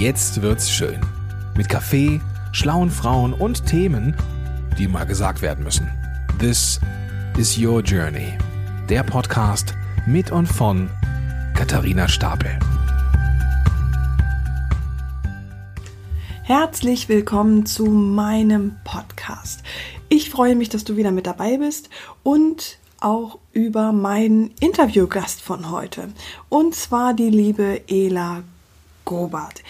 Jetzt wird's schön. Mit Kaffee, schlauen Frauen und Themen, die mal gesagt werden müssen. This is Your Journey. Der Podcast mit und von Katharina Stapel. Herzlich willkommen zu meinem Podcast. Ich freue mich, dass du wieder mit dabei bist und auch über meinen Interviewgast von heute. Und zwar die liebe Ela Gobart.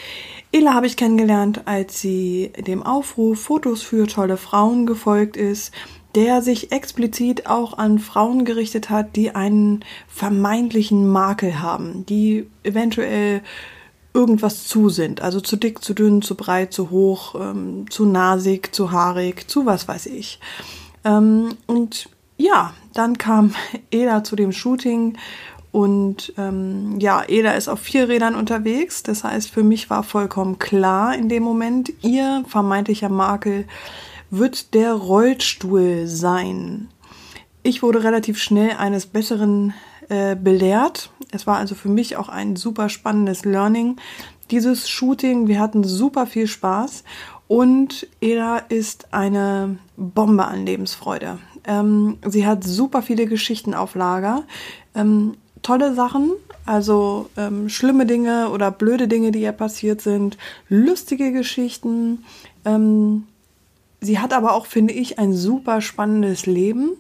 Ela habe ich kennengelernt, als sie dem Aufruf Fotos für tolle Frauen gefolgt ist, der sich explizit auch an Frauen gerichtet hat, die einen vermeintlichen Makel haben, die eventuell irgendwas zu sind. Also zu dick, zu dünn, zu breit, zu hoch, ähm, zu nasig, zu haarig, zu was weiß ich. Ähm, und ja, dann kam Eda zu dem Shooting und ähm, ja, Eda ist auf vier Rädern unterwegs. Das heißt, für mich war vollkommen klar in dem Moment, ihr vermeintlicher Makel wird der Rollstuhl sein. Ich wurde relativ schnell eines Besseren äh, belehrt. Es war also für mich auch ein super spannendes Learning. Dieses Shooting, wir hatten super viel Spaß und Eda ist eine Bombe an Lebensfreude. Ähm, sie hat super viele Geschichten auf Lager. Ähm, tolle Sachen, also ähm, schlimme Dinge oder blöde Dinge, die ihr passiert sind, lustige Geschichten. Ähm, sie hat aber auch, finde ich, ein super spannendes Leben.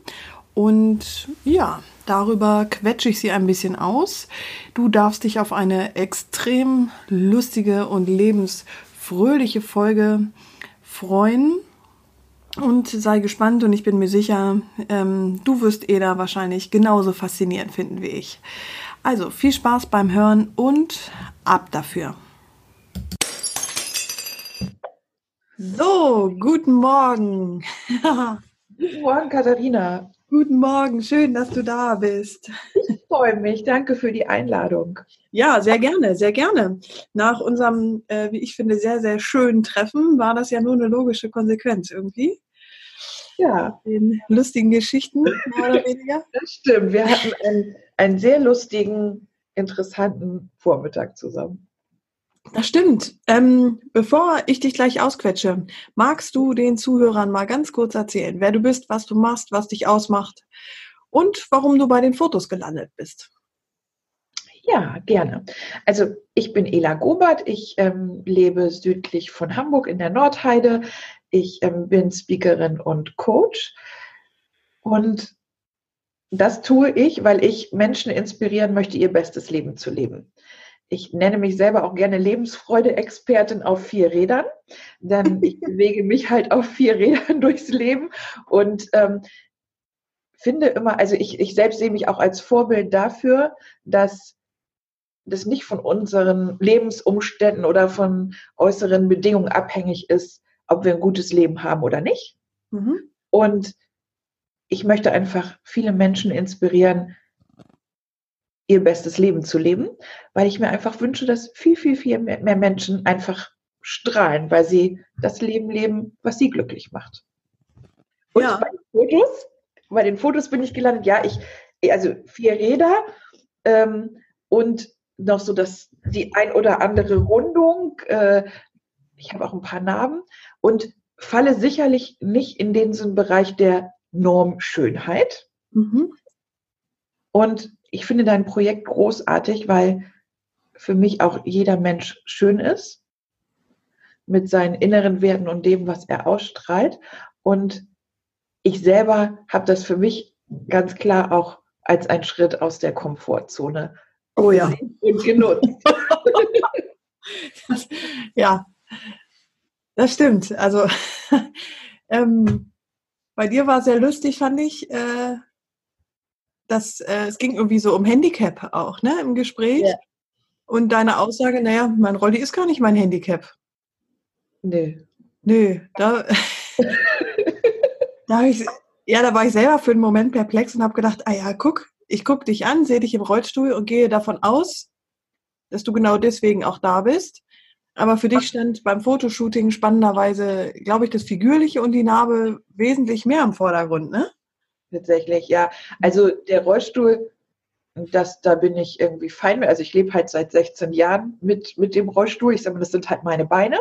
Und ja, darüber quetsche ich sie ein bisschen aus. Du darfst dich auf eine extrem lustige und lebensfröhliche Folge freuen. Und sei gespannt und ich bin mir sicher, ähm, du wirst Eda wahrscheinlich genauso faszinierend finden wie ich. Also viel Spaß beim Hören und ab dafür. So, guten Morgen. guten Morgen, Katharina. Guten Morgen, schön, dass du da bist. Ich freue mich, danke für die Einladung. Ja, sehr gerne, sehr gerne. Nach unserem, äh, wie ich finde, sehr, sehr schönen Treffen war das ja nur eine logische Konsequenz irgendwie. Ja. Den lustigen Geschichten, mehr oder weniger. Das stimmt, wir hatten einen, einen sehr lustigen, interessanten Vormittag zusammen. Das stimmt. Ähm, bevor ich dich gleich ausquetsche, magst du den Zuhörern mal ganz kurz erzählen, wer du bist, was du machst, was dich ausmacht und warum du bei den Fotos gelandet bist? Ja, gerne. Also ich bin Ela Gobert, ich ähm, lebe südlich von Hamburg in der Nordheide. Ich ähm, bin Speakerin und Coach. Und das tue ich, weil ich Menschen inspirieren möchte, ihr bestes Leben zu leben ich nenne mich selber auch gerne Lebensfreude-Expertin auf vier Rädern, denn ich bewege mich halt auf vier Rädern durchs Leben und ähm, finde immer, also ich, ich selbst sehe mich auch als Vorbild dafür, dass das nicht von unseren Lebensumständen oder von äußeren Bedingungen abhängig ist, ob wir ein gutes Leben haben oder nicht. Mhm. Und ich möchte einfach viele Menschen inspirieren, ihr bestes Leben zu leben, weil ich mir einfach wünsche, dass viel, viel, viel mehr, mehr Menschen einfach strahlen, weil sie das Leben leben, was sie glücklich macht. Und ja. bei den Fotos, bei den Fotos bin ich gelandet, ja, ich, also vier Räder ähm, und noch so das, die ein oder andere Rundung. Äh, ich habe auch ein paar Narben und falle sicherlich nicht in den Bereich der Normschönheit. Mhm. Und ich finde dein Projekt großartig, weil für mich auch jeder Mensch schön ist mit seinen inneren Werten und dem, was er ausstrahlt. Und ich selber habe das für mich ganz klar auch als einen Schritt aus der Komfortzone oh ja. und genutzt. das, ja, das stimmt. Also ähm, bei dir war sehr lustig, fand ich. Äh, dass äh, es ging irgendwie so um Handicap auch, ne, im Gespräch. Ja. Und deine Aussage, naja, mein Rolli ist gar nicht mein Handicap. Nö. Nö, da, da ich, ja, da war ich selber für einen Moment perplex und habe gedacht, ah ja, guck, ich gucke dich an, sehe dich im Rollstuhl und gehe davon aus, dass du genau deswegen auch da bist. Aber für dich stand beim Fotoshooting spannenderweise, glaube ich, das Figürliche und die Narbe wesentlich mehr im Vordergrund, ne? Tatsächlich, ja. Also der Rollstuhl, das, da bin ich irgendwie fein mit. Also ich lebe halt seit 16 Jahren mit, mit dem Rollstuhl. Ich sage mal, das sind halt meine Beine.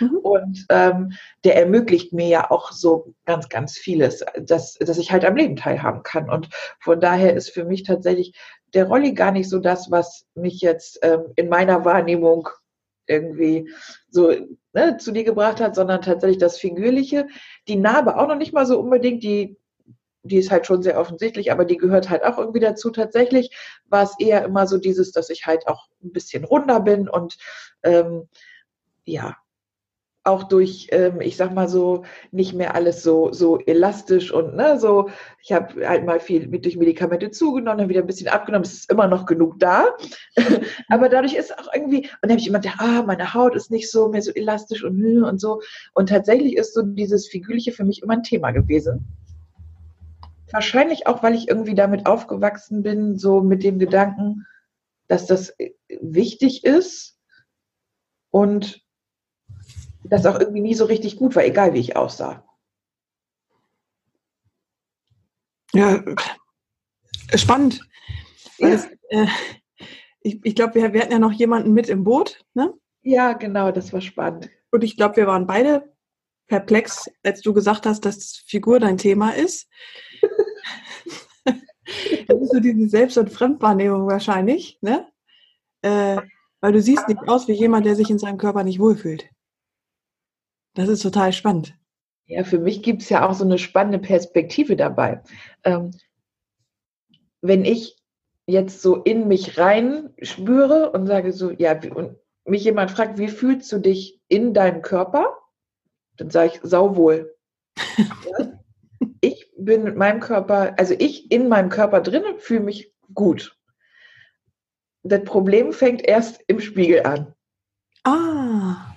Mhm. Und ähm, der ermöglicht mir ja auch so ganz, ganz vieles, dass, dass ich halt am Leben teilhaben kann. Und von daher ist für mich tatsächlich der Rolli gar nicht so das, was mich jetzt ähm, in meiner Wahrnehmung irgendwie so ne, zu dir gebracht hat, sondern tatsächlich das Figürliche. Die Narbe auch noch nicht mal so unbedingt, die die ist halt schon sehr offensichtlich, aber die gehört halt auch irgendwie dazu. Tatsächlich war es eher immer so dieses, dass ich halt auch ein bisschen runder bin und ähm, ja, auch durch, ähm, ich sag mal so, nicht mehr alles so, so elastisch und ne, so, ich habe halt mal viel mit, durch Medikamente zugenommen, dann wieder ein bisschen abgenommen, es ist immer noch genug da. Aber dadurch ist auch irgendwie, und dann habe ich immer gedacht, ah, meine Haut ist nicht so mehr so elastisch und und so. Und tatsächlich ist so dieses Figürliche für mich immer ein Thema gewesen. Wahrscheinlich auch, weil ich irgendwie damit aufgewachsen bin, so mit dem Gedanken, dass das wichtig ist und das auch irgendwie nie so richtig gut war, egal wie ich aussah. Ja, spannend. Ja. Das, äh, ich ich glaube, wir, wir hatten ja noch jemanden mit im Boot. Ne? Ja, genau, das war spannend. Und ich glaube, wir waren beide perplex, als du gesagt hast, dass Figur dein Thema ist. Das ist so diese Selbst- und Fremdwahrnehmung wahrscheinlich, ne? Äh, weil du siehst nicht aus wie jemand, der sich in seinem Körper nicht wohlfühlt. Das ist total spannend. Ja, für mich gibt es ja auch so eine spannende Perspektive dabei. Ähm, wenn ich jetzt so in mich rein spüre und sage so, ja, und mich jemand fragt, wie fühlst du dich in deinem Körper? Dann sage ich, sauwohl. ja? Bin mit meinem Körper, also ich in meinem Körper drin und fühle mich gut. Das Problem fängt erst im Spiegel an. Ah.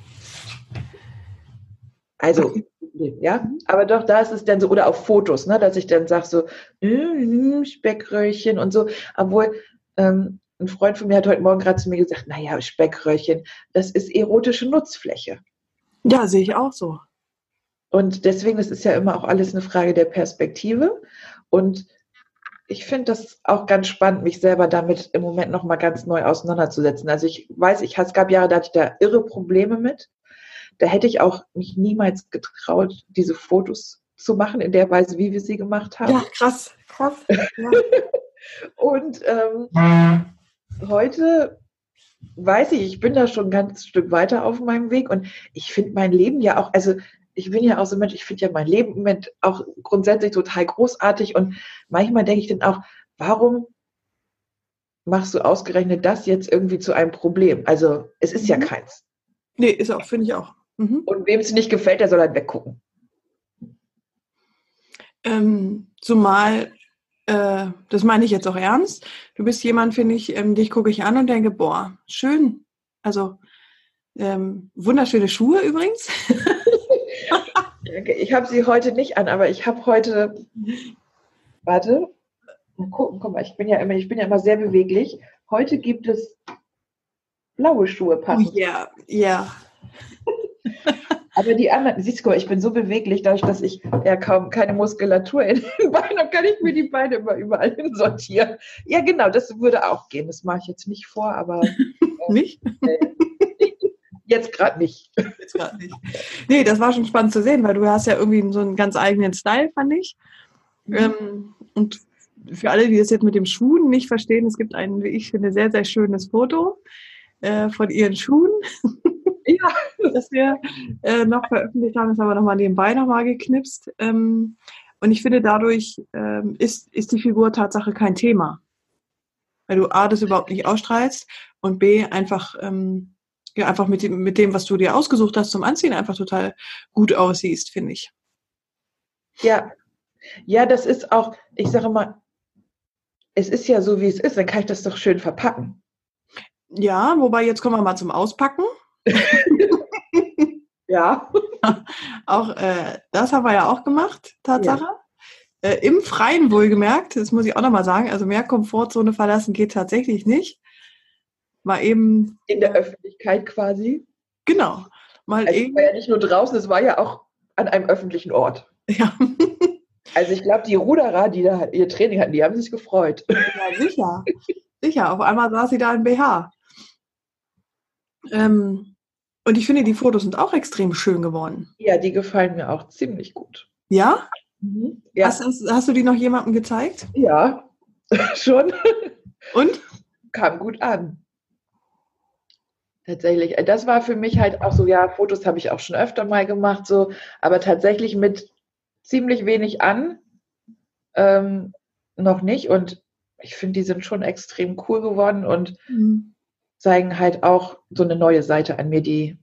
Also, ja, aber doch, da ist es dann so, oder auf Fotos, ne, dass ich dann sage so, mm, Speckröllchen und so, obwohl ähm, ein Freund von mir hat heute Morgen gerade zu mir gesagt, naja, Speckröllchen, das ist erotische Nutzfläche. Ja, sehe ich auch so. Und deswegen, das ist ja immer auch alles eine Frage der Perspektive. Und ich finde das auch ganz spannend, mich selber damit im Moment nochmal ganz neu auseinanderzusetzen. Also ich weiß, ich, es gab Jahre, da hatte ich da irre Probleme mit. Da hätte ich auch mich niemals getraut, diese Fotos zu machen in der Weise, wie wir sie gemacht haben. Ja, krass, krass. Ja. Und ähm, heute weiß ich, ich bin da schon ein ganzes Stück weiter auf meinem Weg und ich finde mein Leben ja auch, also ich bin ja auch so ein Mensch, ich finde ja mein Leben im Moment auch grundsätzlich total großartig und manchmal denke ich dann auch, warum machst du ausgerechnet das jetzt irgendwie zu einem Problem? Also es ist mhm. ja keins. Nee, ist auch, finde ich auch. Mhm. Und wem es nicht gefällt, der soll halt weggucken. Ähm, zumal, äh, das meine ich jetzt auch ernst, du bist jemand, finde ich, ähm, dich gucke ich an und denke, boah, schön. Also ähm, wunderschöne Schuhe übrigens. ich habe sie heute nicht an, aber ich habe heute, warte, mal gucken, guck mal, ich bin ja immer, ich bin ja immer sehr beweglich. Heute gibt es blaue Schuhe passen. Ja, oh, ja. Aber die anderen, siehst du, ich bin so beweglich, dadurch, dass ich ja kaum keine Muskulatur in den Beinen habe, kann ich mir die Beine immer überall hin sortieren. Ja, genau, das würde auch gehen. Das mache ich jetzt nicht vor, aber. Äh, nicht? Jetzt gerade nicht. Jetzt gerade nicht. Nee, das war schon spannend zu sehen, weil du hast ja irgendwie so einen ganz eigenen Style, fand ich. Mhm. Ähm, und für alle, die das jetzt mit dem Schuhen nicht verstehen, es gibt ein, wie ich finde, sehr, sehr schönes Foto äh, von ihren Schuhen. ja, das wir äh, noch veröffentlicht haben, das haben wir nochmal nebenbei nochmal geknipst. Ähm, und ich finde, dadurch ähm, ist, ist die Figur Tatsache kein Thema. Weil du A, das überhaupt nicht ausstrahlst und B, einfach ähm, ja einfach mit dem, mit dem, was du dir ausgesucht hast zum Anziehen, einfach total gut aussiehst, finde ich. Ja, ja, das ist auch, ich sage mal, es ist ja so, wie es ist, dann kann ich das doch schön verpacken. Ja, wobei jetzt kommen wir mal zum Auspacken. ja. auch äh, das haben wir ja auch gemacht, Tatsache. Ja. Äh, Im Freien wohlgemerkt, das muss ich auch nochmal sagen, also mehr Komfortzone verlassen geht tatsächlich nicht mal eben. In der Öffentlichkeit quasi. Genau. Mal also eben. Es war ja nicht nur draußen, es war ja auch an einem öffentlichen Ort. Ja. Also ich glaube, die Ruderer, die da ihr Training hatten, die haben sich gefreut. Ja, sicher. sicher. Auf einmal saß sie da in BH. Ähm, und ich finde, die Fotos sind auch extrem schön geworden. Ja, die gefallen mir auch ziemlich gut. Ja? Mhm. Ja, Hast, hast, hast du die noch jemandem gezeigt? ja. schon. Und? Kam gut an. Tatsächlich. Äh, Das war für mich halt auch so, ja, Fotos habe ich auch schon öfter mal gemacht, so, aber tatsächlich mit ziemlich wenig an, ähm, noch nicht. Und ich finde, die sind schon extrem cool geworden und zeigen halt auch so eine neue Seite an mir, die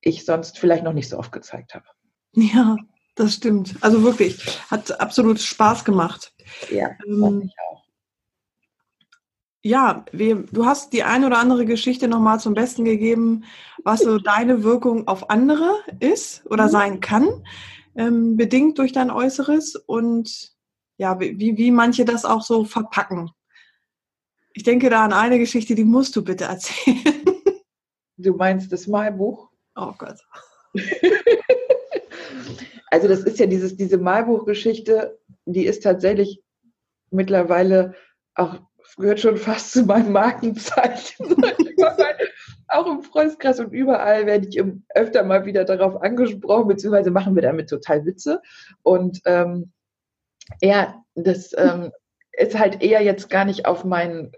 ich sonst vielleicht noch nicht so oft gezeigt habe. Ja, das stimmt. Also wirklich, hat absolut Spaß gemacht. Ja, Ähm, ich auch. Ja, wir, du hast die eine oder andere Geschichte nochmal zum Besten gegeben, was so deine Wirkung auf andere ist oder Mhm. sein kann, ähm, bedingt durch dein Äußeres und ja, wie, wie manche das auch so verpacken. Ich denke da an eine Geschichte, die musst du bitte erzählen. Du meinst das Malbuch? Oh Gott. Also das ist ja dieses, diese Malbuchgeschichte, die ist tatsächlich mittlerweile auch, gehört schon fast zu meinem Markenzeichen. auch im Freundeskreis und überall werde ich öfter mal wieder darauf angesprochen, beziehungsweise machen wir damit total Witze. Und ähm, ja, das ähm, ist halt eher jetzt gar nicht auf mein,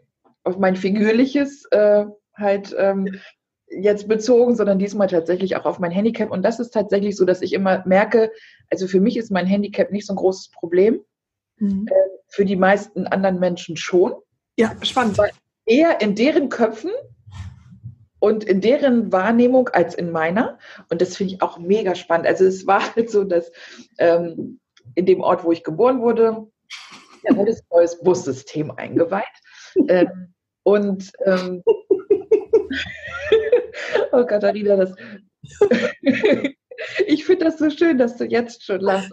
auf mein figürliches äh, halt ähm, jetzt bezogen, sondern diesmal tatsächlich auch auf mein Handicap. Und das ist tatsächlich so, dass ich immer merke, also für mich ist mein Handicap nicht so ein großes Problem, Mhm. für die meisten anderen Menschen schon. Ja, spannend. Eher in deren Köpfen und in deren Wahrnehmung als in meiner. Und das finde ich auch mega spannend. Also es war halt so, dass ähm, in dem Ort, wo ich geboren wurde, da wurde ein neues Bussystem eingeweiht. Ähm, und ähm, oh Katharina, das ich finde das so schön, dass du jetzt schon lachst.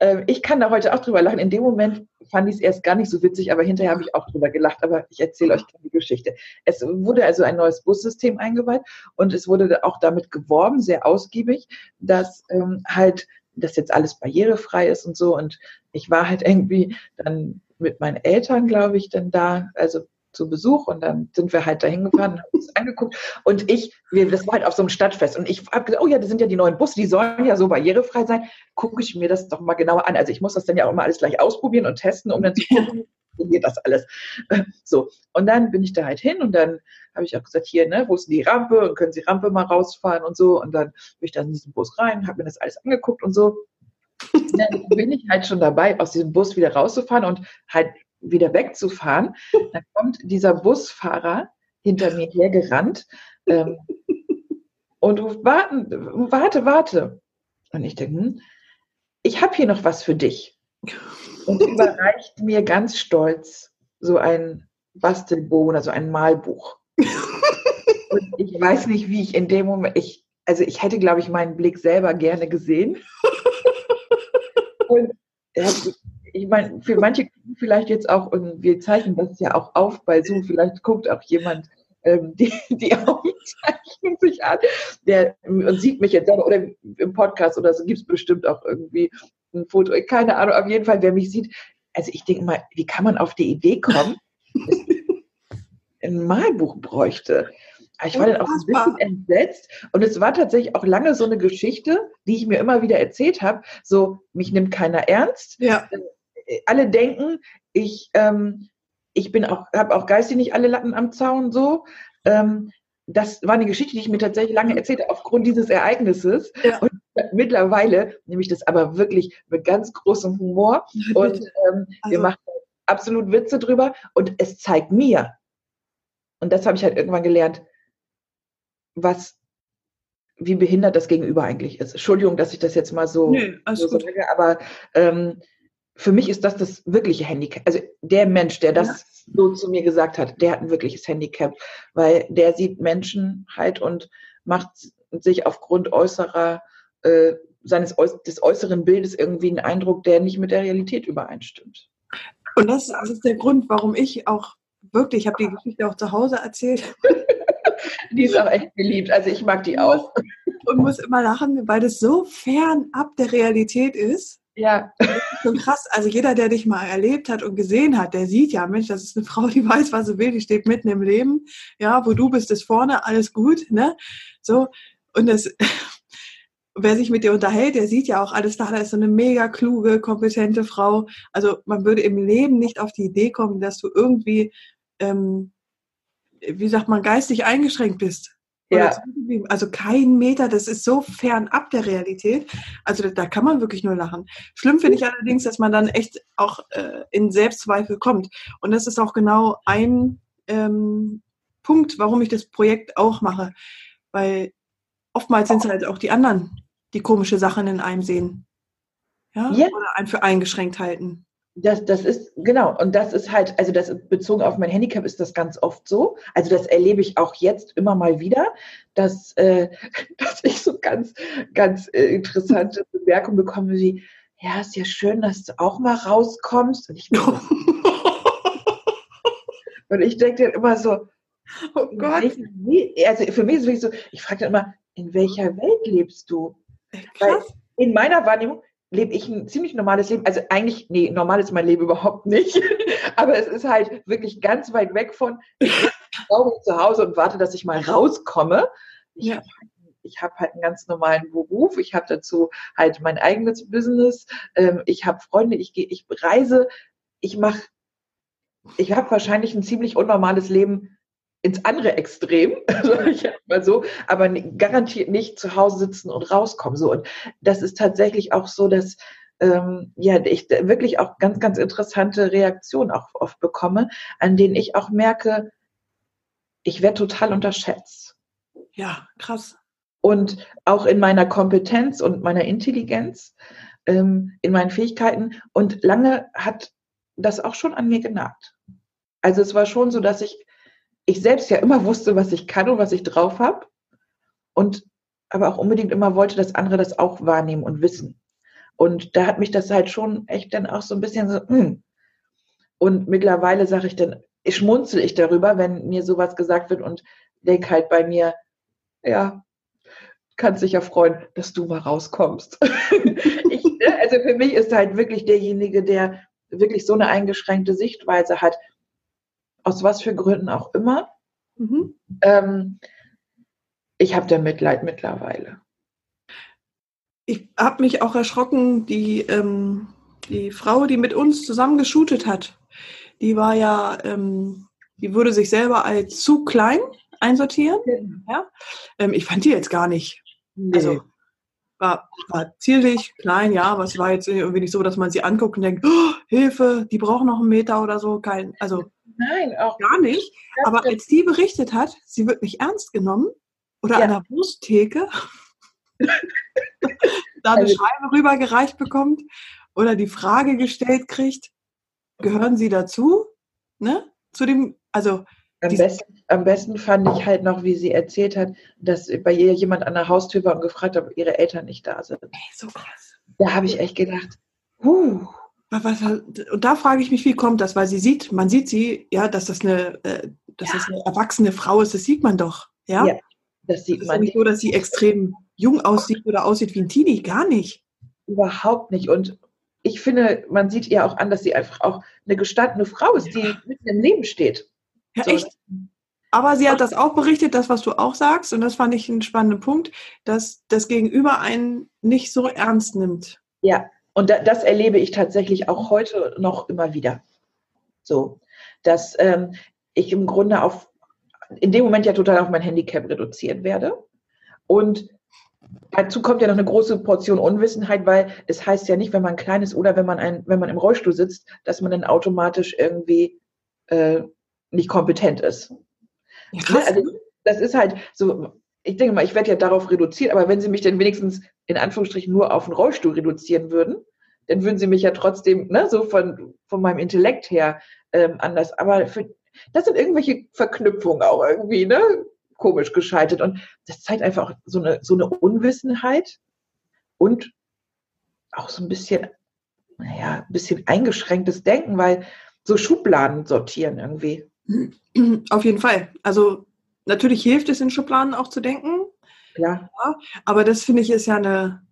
Ähm, ich kann da heute auch drüber lachen. In dem Moment fand ich es erst gar nicht so witzig, aber hinterher habe ich auch drüber gelacht. Aber ich erzähle euch die Geschichte. Es wurde also ein neues Bussystem eingeweiht und es wurde auch damit geworben, sehr ausgiebig, dass ähm, halt das jetzt alles barrierefrei ist und so. Und ich war halt irgendwie dann mit meinen Eltern, glaube ich, dann da, also zu Besuch und dann sind wir halt dahin gefahren und haben uns angeguckt und ich, wir, das war halt auf so einem Stadtfest und ich habe gesagt, oh ja, das sind ja die neuen Busse, die sollen ja so barrierefrei sein, gucke ich mir das doch mal genauer an. Also ich muss das dann ja auch immer alles gleich ausprobieren und testen, um dann zu gucken, wie geht das alles. So, und dann bin ich da halt hin und dann habe ich auch gesagt, hier, ne, wo ist denn die Rampe und können Sie Rampe mal rausfahren und so und dann bin ich da in diesen Bus rein, habe mir das alles angeguckt und so. Dann bin ich halt schon dabei, aus diesem Bus wieder rauszufahren und halt wieder wegzufahren. Dann kommt dieser Busfahrer hinter mir hergerannt ähm, und ruft, warten, warte, warte. Und ich denke, hm, ich habe hier noch was für dich. Und überreicht mir ganz stolz so ein Bastelbogen, also ein Malbuch. Und ich weiß nicht, wie ich in dem Moment, ich, also ich hätte, glaube ich, meinen Blick selber gerne gesehen. Und er hat, ich meine, für manche vielleicht jetzt auch, und wir zeichnen das ja auch auf bei Zoom, vielleicht guckt auch jemand ähm, die, die Aufzeichnung sich an der, und sieht mich jetzt oder im Podcast oder so gibt es bestimmt auch irgendwie ein Foto, keine Ahnung, auf jeden Fall, wer mich sieht. Also ich denke mal, wie kann man auf die Idee kommen, dass ein Malbuch bräuchte? Ich war dann auch ein bisschen entsetzt und es war tatsächlich auch lange so eine Geschichte, die ich mir immer wieder erzählt habe. So, mich nimmt keiner ernst. Ja. Alle denken, ich, ähm, ich bin auch, habe auch geistig nicht alle Latten am Zaun so. Ähm, das war eine Geschichte, die ich mir tatsächlich lange erzählt habe, aufgrund dieses Ereignisses. Ja. Und mittlerweile nehme ich das aber wirklich mit ganz großem Humor und ähm, wir Also- machen absolut Witze drüber und es zeigt mir, und das habe ich halt irgendwann gelernt, was, wie behindert das Gegenüber eigentlich ist. Entschuldigung, dass ich das jetzt mal so, Nö, alles so sage, aber ähm, für mich ist das das wirkliche Handicap. Also der Mensch, der das Ja. so zu mir gesagt hat, der hat ein wirkliches Handicap, weil der sieht Menschen halt und macht sich aufgrund äußerer äh, seines des äußeren Bildes irgendwie einen Eindruck, der nicht mit der Realität übereinstimmt. Und das ist der Grund, warum ich auch wirklich, ich habe die Geschichte auch zu Hause erzählt Die ist auch echt beliebt. Also ich mag die auch. und muss immer lachen, weil das so fernab der Realität ist. Ja. Schon krass. Also jeder, der dich mal erlebt hat und gesehen hat, der sieht ja, Mensch, das ist eine Frau, die weiß, was sie will, die steht mitten im Leben. Ja, wo du bist, ist vorne, alles gut, ne? So. Und das, wer sich mit dir unterhält, der sieht ja auch alles da, da ist so eine mega kluge, kompetente Frau. Also man würde im Leben nicht auf die Idee kommen, dass du irgendwie, ähm, wie sagt man, geistig eingeschränkt bist. Ja. Also kein Meter, das ist so fernab der Realität. Also da, da kann man wirklich nur lachen. Schlimm finde ich allerdings, dass man dann echt auch äh, in Selbstzweifel kommt. Und das ist auch genau ein ähm, Punkt, warum ich das Projekt auch mache. Weil oftmals sind es halt auch die anderen, die komische Sachen in einem sehen. Ja? Ja. Oder einen für eingeschränkt halten. Das, das ist, genau, und das ist halt, also das bezogen auf mein Handicap ist das ganz oft so. Also das erlebe ich auch jetzt immer mal wieder, dass, äh, dass ich so ganz, ganz äh, interessante Bemerkungen bekomme wie, ja, ist ja schön, dass du auch mal rauskommst. Und ich, und ich denke dann immer so, Oh Gott. welcher also für mich ist es wirklich so, ich frage dann immer, in welcher Welt lebst du? Weil Krass. in meiner Wahrnehmung lebe ich ein ziemlich normales Leben. Also eigentlich, nee, normal ist mein Leben überhaupt nicht. Aber es ist halt wirklich ganz weit weg von, ich zu Hause und warte, dass ich mal rauskomme. Ich Ja. habe ich hab halt einen ganz normalen Beruf. Ich habe dazu halt mein eigenes Business. Ähm, ich habe Freunde, ich gehe, ich reise. Ich mache, ich habe wahrscheinlich ein ziemlich unnormales Leben ins andere Extrem, sag ich mal so, aber garantiert nicht zu Hause sitzen und rauskommen. So und das ist tatsächlich auch so, dass ähm, ja ich wirklich auch ganz ganz interessante Reaktionen auch oft bekomme, an denen ich auch merke, ich werde total unterschätzt Ja, krass. und auch in meiner Kompetenz und meiner Intelligenz, ähm, in meinen Fähigkeiten. Und lange hat das auch schon an mir genagt. Also es war schon so, dass ich, ich selbst ja immer wusste, was ich kann und was ich drauf habe. Und aber auch unbedingt immer wollte, dass andere das auch wahrnehmen und wissen. Und da hat mich das halt schon echt dann auch so ein bisschen so, hm. Und mittlerweile sage ich dann, ich schmunzel ich darüber, wenn mir sowas gesagt wird und denke halt bei mir, ja, kannst dich ja freuen, dass du mal rauskommst. ich, ne, also für mich ist halt wirklich derjenige, der wirklich so eine eingeschränkte Sichtweise hat, aus was für Gründen auch immer. Mhm. Ähm, ich habe da Mitleid mittlerweile. Ich habe mich auch erschrocken, die, ähm, die Frau, die mit uns zusammen geshootet hat, die war ja, ähm, die würde sich selber als zu klein einsortieren. Ähm, ich fand die jetzt gar nicht. Also war, war zierlich, klein, ja, aber es war jetzt irgendwie nicht so, dass man sie anguckt und denkt, oh, Hilfe, die brauchen noch einen Meter oder so. Kein, also Nein, auch gar nicht. Aber als die berichtet hat, sie wird nicht ernst genommen oder Ja. an der Wursttheke da eine Also- Scheibe rübergereicht bekommt oder die Frage gestellt kriegt, gehören sie dazu? Ne? Zu dem, also am besten, am besten fand ich halt noch, wie sie erzählt hat, dass bei ihr jemand an der Haustür war und gefragt hat, ob ihre Eltern nicht da sind. ey, so krass. Da habe ich echt gedacht, huh, und da frage ich mich, wie kommt das? Weil sie sieht, man sieht sie, ja, dass das eine, äh, dass das eine erwachsene Frau ist, das sieht man doch. Ja. Ja, das sieht ist ja man nicht so, dass sie extrem jung aussieht oder aussieht wie ein Teenie, gar nicht. Überhaupt nicht. Und ich finde, man sieht ihr auch an, dass sie einfach auch eine gestandene Frau ist, die mitten im Leben steht. Ja, So, echt. Aber sie hat das auch berichtet, das, was du auch sagst, und das fand ich einen spannenden Punkt, dass das Gegenüber einen nicht so ernst nimmt. Ja, und da, das erlebe ich tatsächlich auch heute noch immer wieder. So, dass ähm, ich im Grunde auf, in dem Moment ja total auf mein Handicap reduziert werde. Und dazu kommt ja noch eine große Portion Unwissenheit, weil es heißt ja nicht, wenn man klein ist oder wenn man, ein, wenn man im Rollstuhl sitzt, dass man dann automatisch irgendwie äh, nicht kompetent ist. Ja, Ne? Also, das ist halt so, ich denke mal, ich werde ja darauf reduziert, aber wenn sie mich dann wenigstens in Anführungsstrichen nur auf den Rollstuhl reduzieren würden, dann würden sie mich ja trotzdem, ne, so von, von meinem Intellekt her ähm, anders. Aber für, das sind irgendwelche Verknüpfungen auch irgendwie, ne, komisch geschaltet. Und das zeigt einfach auch so eine, so eine Unwissenheit und auch so ein bisschen, naja, ein bisschen eingeschränktes Denken, weil so Schubladen sortieren irgendwie. Auf jeden Fall. Also natürlich hilft es in Schubladen auch zu denken, Ja, aber das finde ich ist ja eine,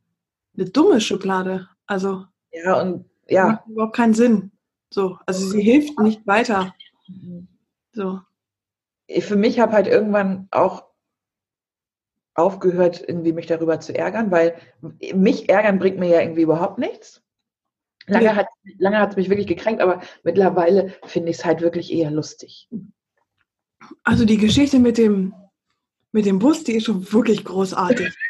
eine dumme Schublade. Also Ja, und ja. Macht überhaupt keinen Sinn. So, also sie hilft nicht weiter. So. Für mich habe halt irgendwann auch aufgehört, irgendwie mich darüber zu ärgern, weil mich ärgern bringt mir ja irgendwie überhaupt nichts. Lange hat lange hat es mich wirklich gekränkt, aber mittlerweile finde ich es halt wirklich eher lustig. Also die Geschichte mit dem, mit dem Bus, die ist schon wirklich großartig.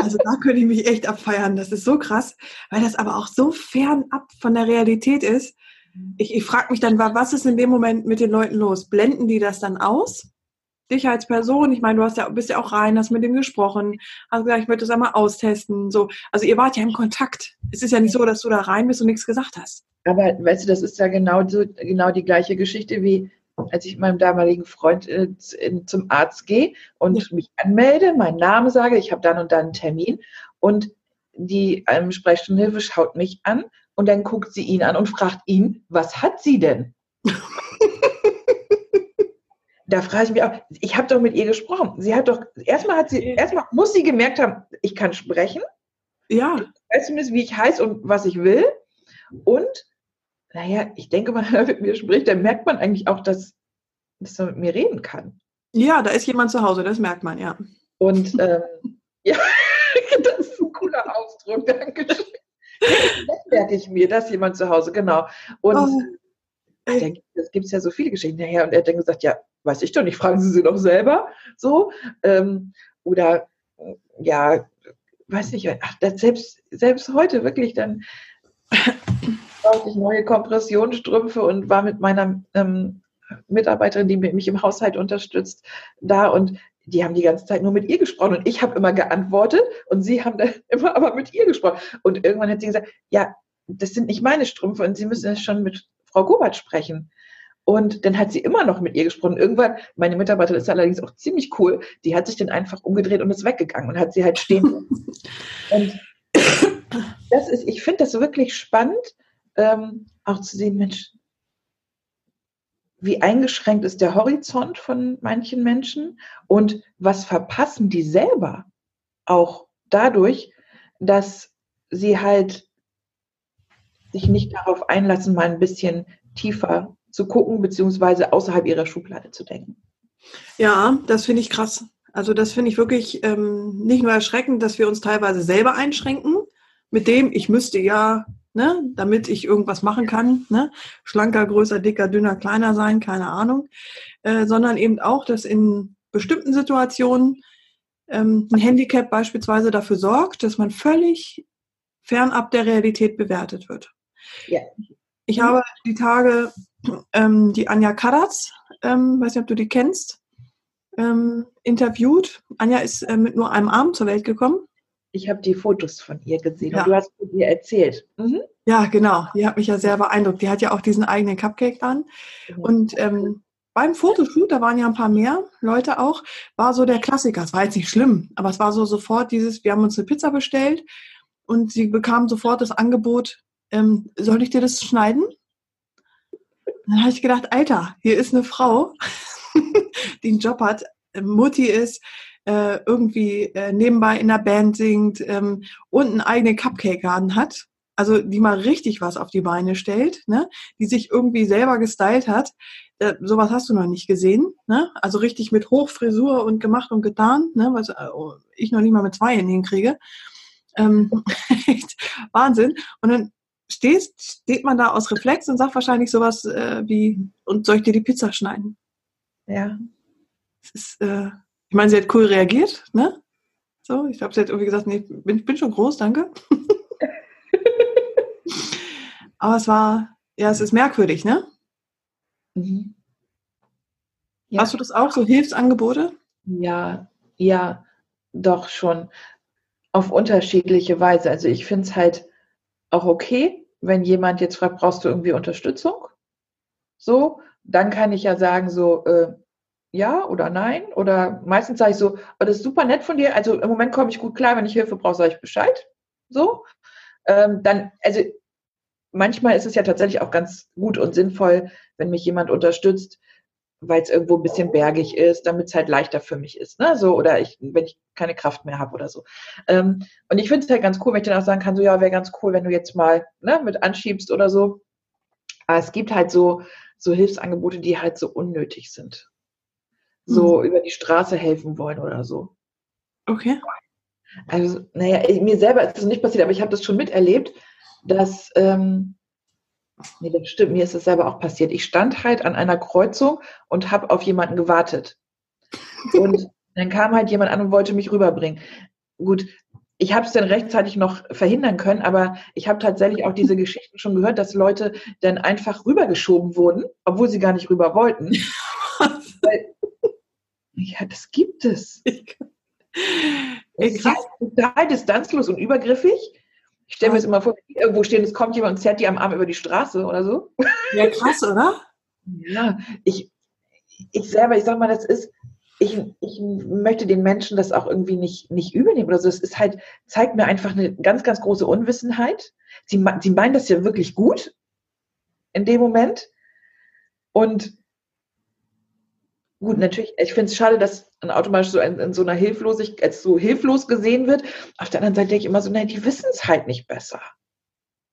Also da könnte ich mich echt abfeiern. Das ist so krass, weil das aber auch so fernab von der Realität ist. Ich, ich frage mich dann, wa- was ist in dem Moment mit den Leuten los? Blenden die das dann aus? Dich als Person, ich meine, du hast ja, bist ja auch rein, hast mit dem gesprochen, hast gesagt, ich möchte das einmal austesten. So. Also ihr wart ja im Kontakt. Es ist ja nicht so, dass du da rein bist und nichts gesagt hast. Aber weißt du, das ist ja genau so, genau die gleiche Geschichte wie als ich mit meinem damaligen Freund in, zum Arzt gehe und mich anmelde, meinen Namen sage, ich habe dann und dann einen Termin und die ähm, Sprechstundenhilfe schaut mich an und dann guckt sie ihn an und fragt ihn, was hat sie denn? da frage ich mich auch, ich habe doch mit ihr gesprochen. Sie hat doch, erstmal hat sie, erstmal muss sie gemerkt haben, ich kann sprechen Ja, weiß zumindest, wie ich heiße und was ich will. Und, naja, ich denke, wenn er mit mir spricht, dann merkt man eigentlich auch, dass, dass er mit mir reden kann. ja, da ist jemand zu Hause, das merkt man, ja. Und ähm, ja, das ist ein cooler Ausdruck, danke schön. Das merke ich mir, dass jemand zu Hause, genau. Und Oh, dann gibt es ja so viele Geschichten daher. Und er hat dann gesagt, ja, weiß ich doch nicht, fragen Sie sie doch selber. So. Ähm, oder äh, ja, weiß nicht, ach, selbst, selbst heute wirklich dann ich neue Kompressionsstrümpfe und war mit meiner ähm, Mitarbeiterin, die mich im Haushalt unterstützt, da und die haben die ganze Zeit nur mit ihr gesprochen und ich habe immer geantwortet und sie haben dann immer aber mit ihr gesprochen. Und irgendwann hat sie gesagt, ja, das sind nicht meine Strümpfe und Sie müssen es schon mit Frau Gobert sprechen. Und dann hat sie immer noch mit ihr gesprochen. Irgendwann, meine Mitarbeiterin ist allerdings auch ziemlich cool, die hat sich dann einfach umgedreht und ist weggegangen und hat sie halt stehen. und das ist, ich finde das wirklich spannend, ähm, auch zu sehen, Mensch, wie eingeschränkt ist der Horizont von manchen Menschen und was verpassen die selber auch dadurch, dass sie halt sich nicht darauf einlassen, mal ein bisschen tiefer zu gucken, beziehungsweise außerhalb ihrer Schublade zu denken. Ja, das finde ich krass. Also das finde ich wirklich ähm, nicht nur erschreckend, dass wir uns teilweise selber einschränken, mit dem ich müsste ja, ne, damit ich irgendwas machen kann, ne, schlanker, größer, dicker, dünner, kleiner sein, keine Ahnung, äh, sondern eben auch, dass in bestimmten Situationen ähm, ein Handicap beispielsweise dafür sorgt, dass man völlig fernab der Realität bewertet wird. Ja. Ich Mhm. habe die Tage ähm, die Anja Kadatz, ähm, weiß nicht, ob du die kennst, ähm, interviewt. Anja ist äh, mit nur einem Arm zur Welt gekommen. Ich habe die Fotos von ihr gesehen Ja. und du hast von ihr erzählt. Mhm. Ja, genau. Die hat mich ja sehr beeindruckt. Die hat ja auch diesen eigenen Cupcake an. Und ähm, beim Fotoshoot, da waren ja ein paar mehr Leute auch, war so der Klassiker. Es war jetzt nicht schlimm, aber es war so sofort dieses, wir haben uns eine Pizza bestellt und sie bekam sofort das Angebot, ähm, soll ich dir das schneiden? Dann habe ich gedacht, Alter, hier ist eine Frau, die einen Job hat, Mutti ist, äh, irgendwie äh, nebenbei in der Band singt ähm, und einen eigenen Cupcake-Laden hat. Also die mal richtig was auf die Beine stellt, ne? die sich irgendwie selber gestylt hat. Äh, sowas hast du noch nicht gesehen. Ne? Also richtig mit Hochfrisur und gemacht und getan, ne? was äh, ich noch nicht mal mit zwei hinkriege. Ähm, echt Wahnsinn. Und dann stehst, steht man da aus Reflex und sagt wahrscheinlich sowas äh, wie, und soll ich dir die Pizza schneiden? Ja. Es ist, äh, ich meine, sie hat cool reagiert, ne? So, ich glaube, sie hat irgendwie gesagt, nee, bin, bin schon groß, danke. Aber es war, ja, es ist merkwürdig, ne? Mhm. Ja. Hast du das auch, so Hilfsangebote? Ja, ja, doch schon. Auf unterschiedliche Weise. Also ich finde es halt auch okay, wenn jemand jetzt fragt, brauchst du irgendwie Unterstützung? So, dann kann ich ja sagen, so, äh, ja oder nein. Oder meistens sage ich so, oh, das ist super nett von dir. Also im Moment komme ich gut klar, wenn ich Hilfe brauche, sage ich Bescheid. So. Ähm, dann, also manchmal ist es ja tatsächlich auch ganz gut und sinnvoll, wenn mich jemand unterstützt, weil es irgendwo ein bisschen bergig ist, damit es halt leichter für mich ist, ne? So, oder ich, wenn ich keine Kraft mehr habe oder so. Ähm, und ich finde es halt ganz cool, wenn ich dann auch sagen kann, so ja, wäre ganz cool, wenn du jetzt mal ne, mit anschiebst oder so. Aber es gibt halt so, so Hilfsangebote, die halt so unnötig sind. So mhm. über die Straße helfen wollen oder so. Okay. Also, naja, mir selber ist das nicht passiert, aber ich habe das schon miterlebt, dass, ähm, nee, das stimmt, mir ist das selber auch passiert. Ich stand halt an einer Kreuzung und habe auf jemanden gewartet. Und dann kam halt jemand an und wollte mich rüberbringen. Gut, ich habe es dann rechtzeitig noch verhindern können, aber ich habe tatsächlich auch diese Geschichten schon gehört, dass Leute dann einfach rübergeschoben wurden, obwohl sie gar nicht rüber wollten. Weil, ja, das gibt es. Es ist total distanzlos und übergriffig. Ich stelle mir jetzt immer vor, irgendwo stehen, es kommt jemand und zerrt die am Arm über die Straße oder so. Ja, krass, oder? Ja, ich, ich selber, ich sag mal, das ist, ich, ich möchte den Menschen das auch irgendwie nicht, nicht übernehmen oder so. Es ist halt, zeigt mir einfach eine ganz, ganz große Unwissenheit. Sie, sie meinen das ja wirklich gut in dem Moment. Und gut, natürlich, ich finde es schade, dass dann automatisch so in, in, so einer Hilflosigkeit, als so hilflos gesehen wird. Auf der anderen Seite denke ich immer so, nein, die wissen es halt nicht besser.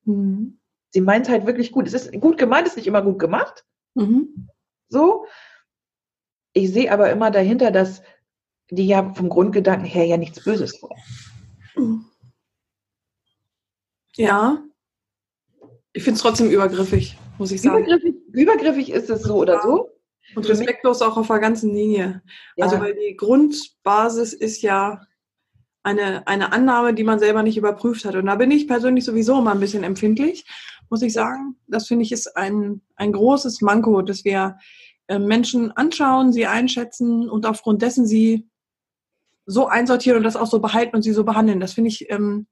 Mhm. Sie meinen es halt wirklich gut. Es ist gut gemeint, ist nicht immer gut gemacht. Mhm. So. Ich sehe aber immer dahinter, dass die ja vom Grundgedanken her ja nichts Böses wollen. Ja. Ich finde es trotzdem übergriffig, muss ich sagen. Übergriffig, übergriffig ist es so oder so. Und respektlos auch auf der ganzen Linie. Ja. Also weil die Grundbasis ist ja eine, eine Annahme, die man selber nicht überprüft hat. Und da bin ich persönlich sowieso immer ein bisschen empfindlich, muss ich sagen. Das finde ich ist ein, ein großes Manko, dass wir äh, Menschen anschauen, sie einschätzen und aufgrund dessen sie so einsortieren und das auch so behalten und sie so behandeln. Das finde ich ähm,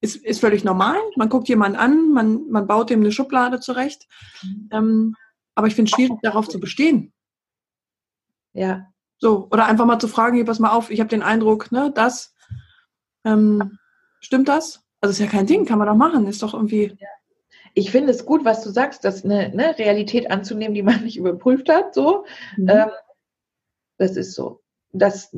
ist, ist völlig normal. Man guckt jemanden an, man, man baut dem eine Schublade zurecht. Mhm. Ähm, aber ich finde es schwierig, darauf zu bestehen. Ja. So, oder einfach mal zu fragen, hier, pass mal auf, ich habe den Eindruck, ne, das, ähm, stimmt das? Also ist ja kein Ding, kann man doch machen, ist doch irgendwie. Ja. Ich finde es gut, was du sagst, dass eine ne, Realität anzunehmen, die man nicht überprüft hat, so. Mhm. Ähm, das ist so. Das,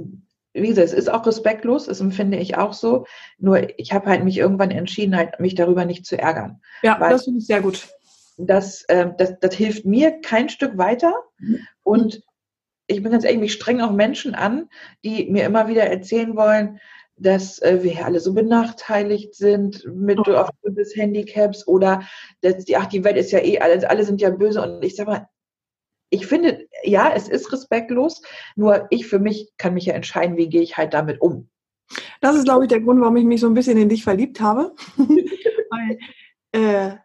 wie gesagt, es ist auch respektlos, das empfinde ich auch so. Nur ich habe halt mich irgendwann entschieden, halt mich darüber nicht zu ärgern. Ja, das finde ich sehr gut das, äh, das, das hilft mir kein Stück weiter. Mhm. Und ich bin ganz ehrlich, mich strengen auch Menschen an, die mir immer wieder erzählen wollen, dass äh, wir hier alle so benachteiligt sind mit oh. des Handicaps oder dass die, ach, die Welt ist ja eh, alle, alle sind ja böse. Und ich sag mal, ich finde, ja, es ist respektlos, nur ich für mich kann mich ja entscheiden, wie gehe ich halt damit um. Das ist, glaube ich, der Grund, warum ich mich so ein bisschen in dich verliebt habe. Weil äh,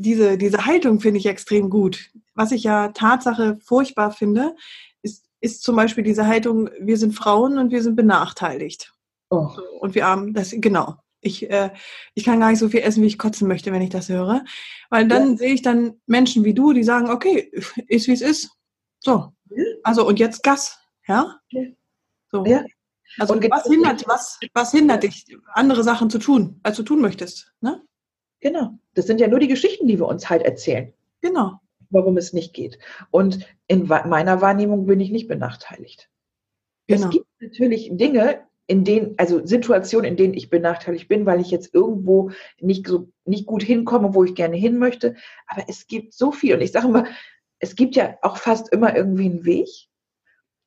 diese, diese Haltung finde ich extrem gut. Was ich ja Tatsache furchtbar finde, ist, ist zum Beispiel diese Haltung, wir sind Frauen und wir sind benachteiligt. Oh. Und wir haben das, genau. Ich, äh, ich kann gar nicht so viel essen, wie ich kotzen möchte, wenn ich das höre. Weil dann ja. sehe ich dann Menschen wie du, die sagen, okay, ist wie es ist. So. Also und jetzt Gas. Ja? So. Ja. Also was hindert, was, was hindert dich, andere Sachen zu tun, als du tun möchtest? Ne? Genau. Das sind ja nur die Geschichten, die wir uns halt erzählen. Genau. Warum es nicht geht. Und in meiner Wahrnehmung bin ich nicht benachteiligt. Genau. Es gibt natürlich Dinge, in denen, also Situationen, in denen ich benachteiligt bin, weil ich jetzt irgendwo nicht so, nicht gut hinkomme, wo ich gerne hin möchte. Aber es gibt so viel. Und ich sage immer, es gibt ja auch fast immer irgendwie einen Weg.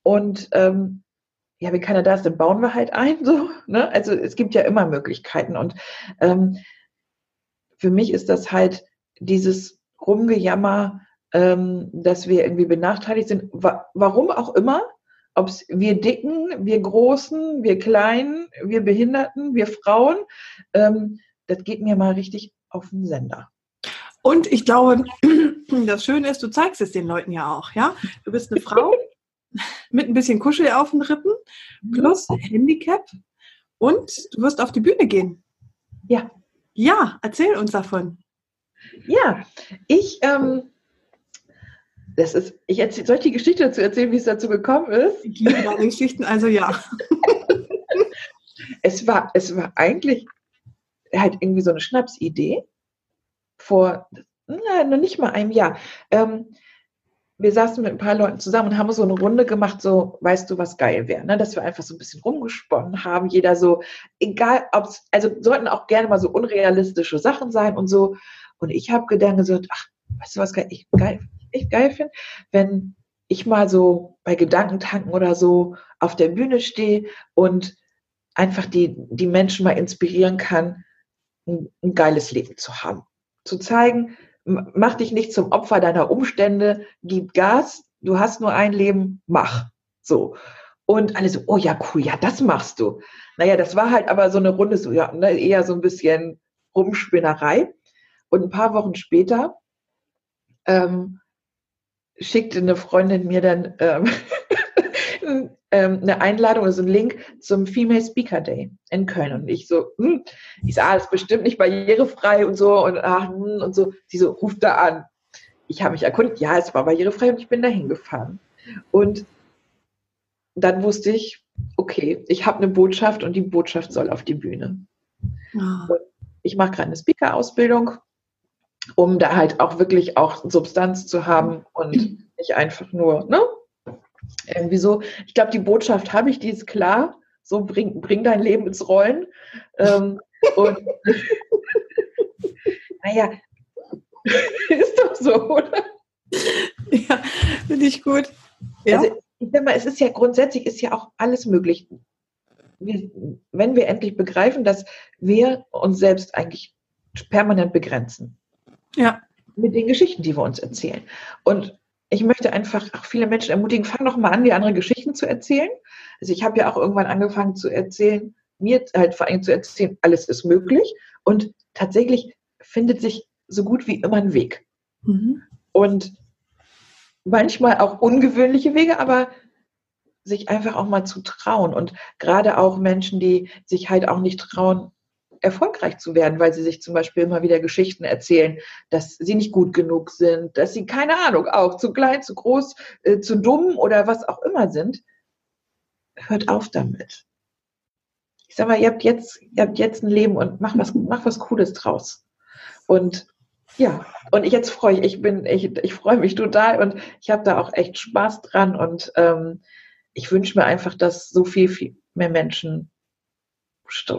Und ähm, ja, wenn keiner da ist, dann bauen wir halt ein. So, ne? Also es gibt ja immer Möglichkeiten. Und ähm, für mich ist das halt dieses Rumgejammer, ähm, dass wir irgendwie benachteiligt sind. Wa warum auch immer, ob es wir Dicken, wir Großen, wir Kleinen, wir Behinderten, wir Frauen, ähm, das geht mir mal richtig auf den Sender. Und ich glaube, das Schöne ist, du zeigst es den Leuten ja auch, ja? Du bist eine Frau mit ein bisschen Kuschel auf den Rippen plus Handicap und du wirst auf die Bühne gehen. Ja. Ja, erzähl uns davon. Ja, ich, ähm, das ist, ich erzähl, soll ich die Geschichte dazu erzählen, wie es dazu gekommen ist? Ich liebe deine Geschichten, also ja. es war, es war eigentlich halt irgendwie so eine Schnapsidee vor, na, noch nicht mal einem Jahr. Ähm, wir saßen mit ein paar Leuten zusammen und haben so eine Runde gemacht, so, weißt du, was geil wäre, ne? dass wir einfach so ein bisschen rumgesponnen haben, jeder so, egal, ob es, also sollten auch gerne mal so unrealistische Sachen sein und so. Und ich habe gedacht, gesagt, ach, weißt du, was geil, ich geil, echt geil finde, wenn ich mal so bei Gedankentanken oder so auf der Bühne stehe und einfach die, die Menschen mal inspirieren kann, ein, ein geiles Leben zu haben. Zu zeigen, mach dich nicht zum Opfer deiner Umstände, gib Gas, du hast nur ein Leben, mach. So. Und alle so, oh ja, cool, ja, das machst du. Naja, das war halt aber so eine Runde, so, ja, ne, eher so ein bisschen Rumspinnerei. Und ein paar Wochen später ähm, schickte eine Freundin mir dann ähm, ähm, eine Einladung, also einen Link zum Female Speaker Day in Köln. Und ich so, hm, ich sah, ah, ist bestimmt nicht barrierefrei und so und ach, hm, und so. Sie so, ruft da an. Ich habe mich erkundigt, ja, es war barrierefrei und ich bin da hingefahren. Und dann wusste ich, okay, ich habe eine Botschaft und die Botschaft soll auf die Bühne. Oh. Ich mache gerade eine Speaker-Ausbildung, um da halt auch wirklich auch Substanz zu haben und nicht einfach nur, ne? Irgendwie so, ich glaube, die Botschaft habe ich, die ist klar. So, bring, bring dein Leben ins Rollen. Ähm, und naja, ist doch so, oder? Ja, finde ich gut. Ja. Also, ich sag mal, es ist ja grundsätzlich ist ja auch alles möglich. Wir, wenn wir endlich begreifen, dass wir uns selbst eigentlich permanent begrenzen. Ja. Mit den Geschichten, die wir uns erzählen. Und ich möchte einfach auch viele Menschen ermutigen, fang doch mal an, dir andere Geschichten zu erzählen. Also ich habe ja auch irgendwann angefangen zu erzählen, mir halt vor allem zu erzählen, alles ist möglich. Und tatsächlich findet sich so gut wie immer ein Weg. Mhm. Und manchmal auch ungewöhnliche Wege, aber sich einfach auch mal zu trauen. Und gerade auch Menschen, die sich halt auch nicht trauen, erfolgreich zu werden, weil sie sich zum Beispiel immer wieder Geschichten erzählen, dass sie nicht gut genug sind, dass sie keine Ahnung, auch zu klein, zu groß, äh, zu dumm oder was auch immer sind. Hört auf damit. Ich sag mal, ihr habt jetzt, ihr habt jetzt ein Leben und mach was, mach was Cooles draus. Und ja, und jetzt freue ich, ich bin, ich, ich freue mich total und ich habe da auch echt Spaß dran und ähm, ich wünsche mir einfach, dass so viel, viel mehr Menschen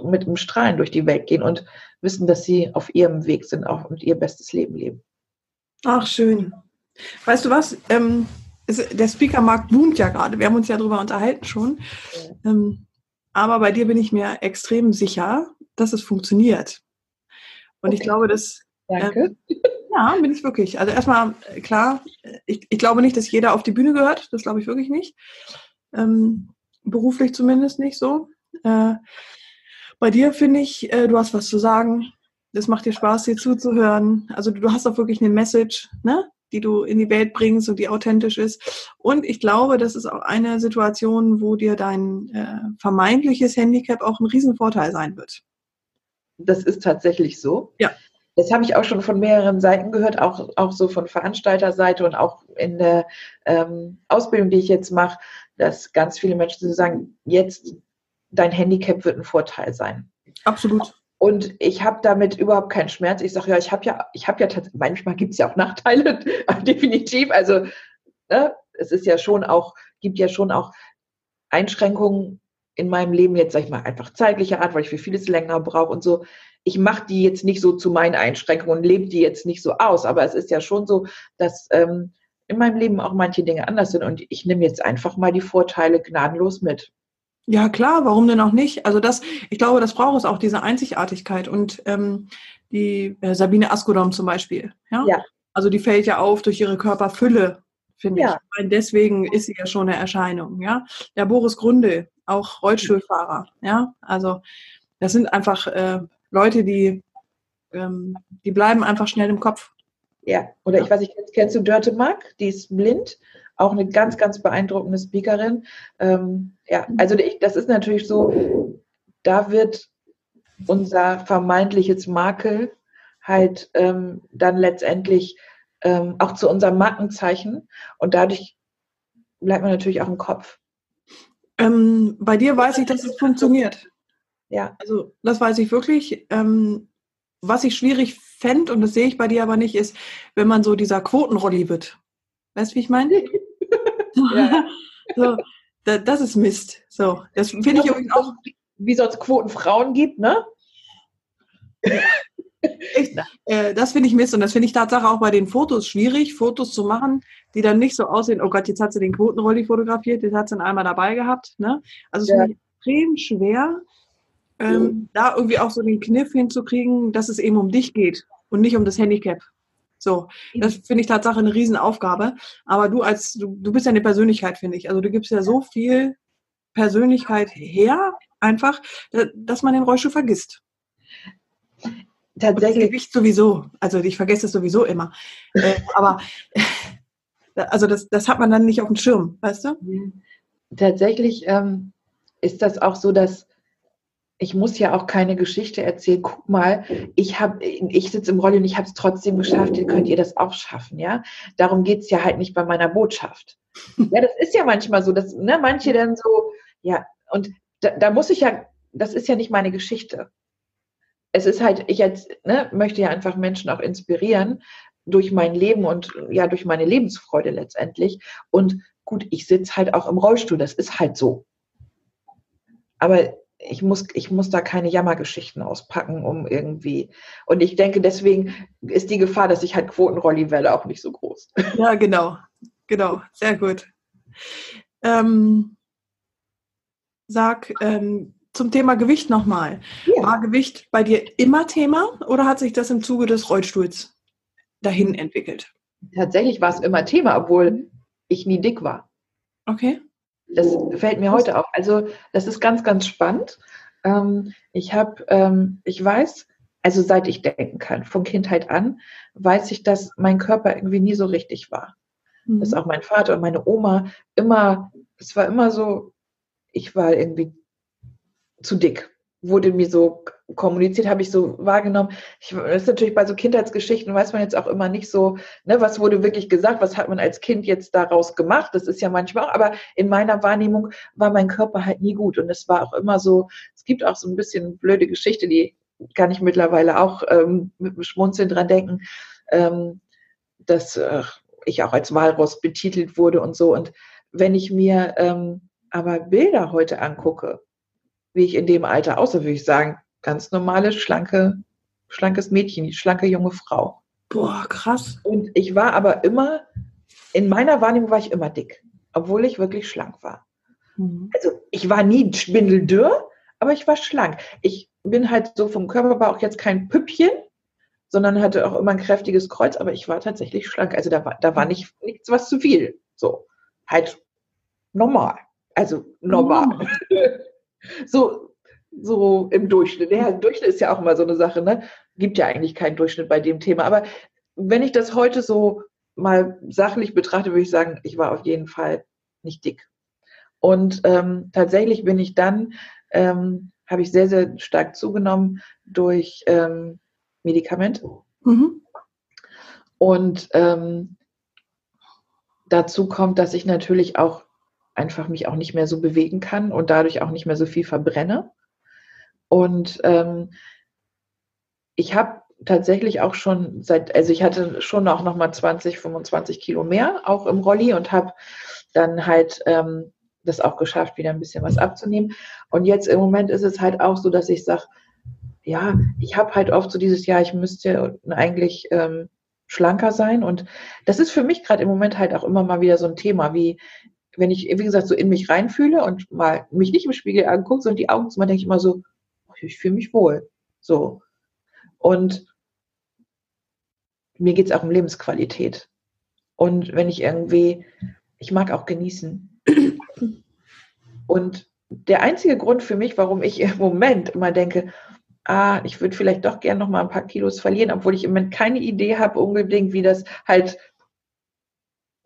mit einem Strahlen durch die Welt gehen und wissen, dass sie auf ihrem Weg sind auch und ihr bestes Leben leben. Ach, schön. Weißt du was? Ähm, der Speakermarkt boomt ja gerade. Wir haben uns ja darüber unterhalten schon. Ja. Ähm, aber bei dir bin ich mir extrem sicher, dass es funktioniert. Und okay. ich glaube, dass. Danke. Ähm, ja, bin ich wirklich. Also erstmal, äh, klar, ich, ich glaube nicht, dass jeder auf die Bühne gehört. Das glaube ich wirklich nicht. Ähm, beruflich zumindest nicht so. Äh, bei dir finde ich, äh, du hast was zu sagen. Es macht dir Spaß, dir zuzuhören. Also du hast auch wirklich eine Message, ne? die du in die Welt bringst und die authentisch ist. Und ich glaube, das ist auch eine Situation, wo dir dein äh, vermeintliches Handicap auch ein Riesenvorteil sein wird. Das ist tatsächlich so. Ja. Das habe ich auch schon von mehreren Seiten gehört, auch, auch so von Veranstalterseite und auch in der ähm, Ausbildung, die ich jetzt mache, dass ganz viele Menschen sagen, jetzt dein Handicap wird ein Vorteil sein. Absolut. Und ich habe damit überhaupt keinen Schmerz. Ich sage ja, ich habe ja, ich habe ja tatsächlich, manchmal gibt es ja auch Nachteile, definitiv. Also ne, es ist ja schon auch, gibt ja schon auch Einschränkungen in meinem Leben jetzt, sag ich mal, einfach zeitlicher Art, weil ich für vieles länger brauche und so. Ich mache die jetzt nicht so zu meinen Einschränkungen und lebe die jetzt nicht so aus. Aber es ist ja schon so, dass ähm, in meinem Leben auch manche Dinge anders sind und ich nehme jetzt einfach mal die Vorteile gnadenlos mit. Ja, klar, warum denn auch nicht? Also das, ich glaube, das braucht es auch, diese Einzigartigkeit. Und ähm, die äh, Sabine Askodom zum Beispiel, ja? ja? Also die fällt ja auf durch ihre Körperfülle, finde ja. ich. Meine, deswegen ist sie ja schon eine Erscheinung, ja. Der Boris Grunde, auch Rollstuhlfahrer, ja. Also das sind einfach äh, Leute, die, ähm, die bleiben einfach schnell im Kopf. Ja, oder ja. ich weiß nicht, kennst, kennst du Dörte Mack? Die ist blind auch eine ganz, ganz beeindruckende Speakerin. Ähm, ja, also ich, das ist natürlich so, da wird unser vermeintliches Makel halt ähm, dann letztendlich ähm, auch zu unserem Markenzeichen und dadurch bleibt man natürlich auch im Kopf. Ähm, bei dir weiß ich, dass es funktioniert. Ja. Also das weiß ich wirklich. Ähm, was ich schwierig fände, und das sehe ich bei dir aber nicht, ist, wenn man so dieser Quotenrolli wird. Weißt du, wie ich meine? ja. so, da, das ist Mist. So, das finde ich übrigens auch. Wie sonst Quoten Frauen gibt, ne? Echt, äh, das finde ich Mist und das finde ich Tatsache auch bei den Fotos schwierig, Fotos zu machen, die dann nicht so aussehen, oh Gott, jetzt hat sie den Quotenrolli fotografiert, jetzt hat sie ihn einmal dabei gehabt. Ne? Also es ja. ich extrem schwer, ähm, mhm. da irgendwie auch so den Kniff hinzukriegen, dass es eben um dich geht und nicht um das Handicap. So, das finde ich Tatsache eine Riesenaufgabe. Aber du als, du, du bist ja eine Persönlichkeit, finde ich. Also du gibst ja so viel Persönlichkeit her, einfach, dass man den Rollstuhl vergisst. Tatsächlich. Gewicht sowieso. Also ich vergesse es sowieso immer. Äh, aber also das, das hat man dann nicht auf dem Schirm, weißt du? Tatsächlich ähm, ist das auch so, dass ich muss ja auch keine Geschichte erzählen. Guck mal, ich habe, ich sitze im Rolli und ich habe es trotzdem geschafft. Ihr könnt ihr das auch schaffen, ja? Darum geht es ja halt nicht bei meiner Botschaft. Ja, das ist ja manchmal so, dass ne, manche dann so, ja, und da, da muss ich ja, das ist ja nicht meine Geschichte. Es ist halt, ich jetzt ne, möchte ja einfach Menschen auch inspirieren durch mein Leben und ja durch meine Lebensfreude letztendlich. Und gut, ich sitze halt auch im Rollstuhl. Das ist halt so. Aber ich muss, ich muss da keine Jammergeschichten auspacken, um irgendwie. Und ich denke, deswegen ist die Gefahr, dass ich halt Quotenrolli werde, auch nicht so groß. Ja, genau. Genau. Sehr gut. Ähm, sag ähm, zum Thema Gewicht nochmal. Ja. War Gewicht bei dir immer Thema oder hat sich das im Zuge des Rollstuhls dahin entwickelt? Tatsächlich war es immer Thema, obwohl ich nie dick war. Okay. Das fällt mir heute auf. Also das ist ganz, ganz spannend. Ähm, ich habe, ähm, ich weiß, also seit ich denken kann, von Kindheit an, weiß ich, dass mein Körper irgendwie nie so richtig war. Mhm. Dass auch mein Vater und meine Oma immer, es war immer so, ich war irgendwie zu dick wurde mir so kommuniziert, habe ich so wahrgenommen. Ich, das ist natürlich bei so Kindheitsgeschichten, weiß man jetzt auch immer nicht so, ne, was wurde wirklich gesagt, was hat man als Kind jetzt daraus gemacht. Das ist ja manchmal auch, aber in meiner Wahrnehmung war mein Körper halt nie gut. Und es war auch immer so, es gibt auch so ein bisschen blöde Geschichte, die kann ich mittlerweile auch ähm, mit dem Schmunzeln dran denken, ähm, dass äh, ich auch als Walross betitelt wurde und so. Und wenn ich mir ähm, aber Bilder heute angucke, wie ich in dem Alter aussah, würde ich sagen, ganz normale, schlanke, schlankes Mädchen, schlanke junge Frau. Boah, krass. Und ich war aber immer, in meiner Wahrnehmung war ich immer dick, obwohl ich wirklich schlank war. Mhm. Also ich war nie schwindeldürr, aber ich war schlank. Ich bin halt so vom Körperbau auch jetzt kein Püppchen, sondern hatte auch immer ein kräftiges Kreuz, aber ich war tatsächlich schlank. Also da war, da war nicht, nichts was zu viel. So, halt normal. Also normal. Oh. so, so im Durchschnitt. Ja, Durchschnitt ist ja auch immer so eine Sache, ne? Gibt ja eigentlich keinen Durchschnitt bei dem Thema. Aber wenn ich das heute so mal sachlich betrachte, würde ich sagen, ich war auf jeden Fall nicht dick. Und ähm, tatsächlich bin ich dann, ähm, habe ich sehr, sehr stark zugenommen durch ähm, Medikamente. Mhm. Und ähm, dazu kommt, dass ich natürlich auch einfach mich auch nicht mehr so bewegen kann und dadurch auch nicht mehr so viel verbrenne. Und ähm, ich habe tatsächlich auch schon seit, also ich hatte schon auch noch mal 20, 25 Kilo mehr, auch im Rolli und habe dann halt ähm, das auch geschafft, wieder ein bisschen was abzunehmen. Und jetzt im Moment ist es halt auch so, dass ich sage, ja, ich habe halt oft so dieses Jahr, ich müsste eigentlich ähm, schlanker sein. Und das ist für mich gerade im Moment halt auch immer mal wieder so ein Thema, wie wenn ich, wie gesagt, so in mich reinfühle und mal mich nicht im Spiegel angucke, sondern die Augen zu machen, denke ich immer so, ich fühle mich wohl. So. Und mir geht es auch um Lebensqualität. Und wenn ich irgendwie, ich mag auch genießen. Und der einzige Grund für mich, warum ich im Moment immer denke, ah, ich würde vielleicht doch gerne noch mal ein paar Kilos verlieren, obwohl ich im Moment keine Idee habe unbedingt, wie das halt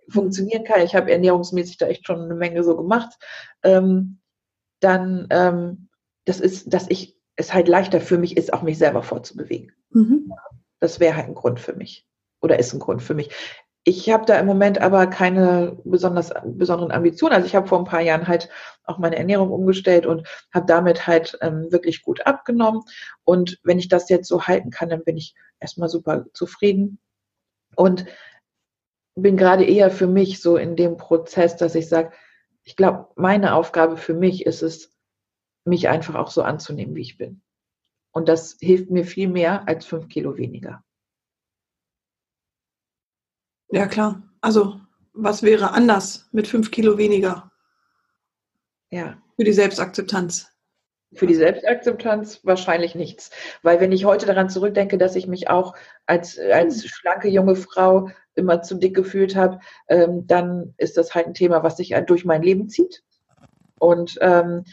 funktionieren kann, ich habe ernährungsmäßig da echt schon eine Menge so gemacht, ähm, dann ähm, das ist, dass ich es halt leichter für mich ist, auch mich selber vorzubewegen. Mhm. Das wäre halt ein Grund für mich oder ist ein Grund für mich. Ich habe da im Moment aber keine besonders besonderen Ambitionen. Also ich habe vor ein paar Jahren halt auch meine Ernährung umgestellt und habe damit halt ähm, wirklich gut abgenommen. Und wenn ich das jetzt so halten kann, dann bin ich erstmal super zufrieden. Und bin gerade eher für mich so in dem Prozess, dass ich sage, ich glaube, meine Aufgabe für mich ist es, mich einfach auch so anzunehmen, wie ich bin. Und das hilft mir viel mehr als fünf Kilo weniger. Ja, klar. Also, was wäre anders mit fünf Kilo weniger? Ja. Für die Selbstakzeptanz. Für die Selbstakzeptanz wahrscheinlich nichts. Weil wenn ich heute daran zurückdenke, dass ich mich auch als, als hm. schlanke junge Frau immer zu dick gefühlt habe, ähm, dann ist das halt ein Thema, was sich durch mein Leben zieht. Und ähm,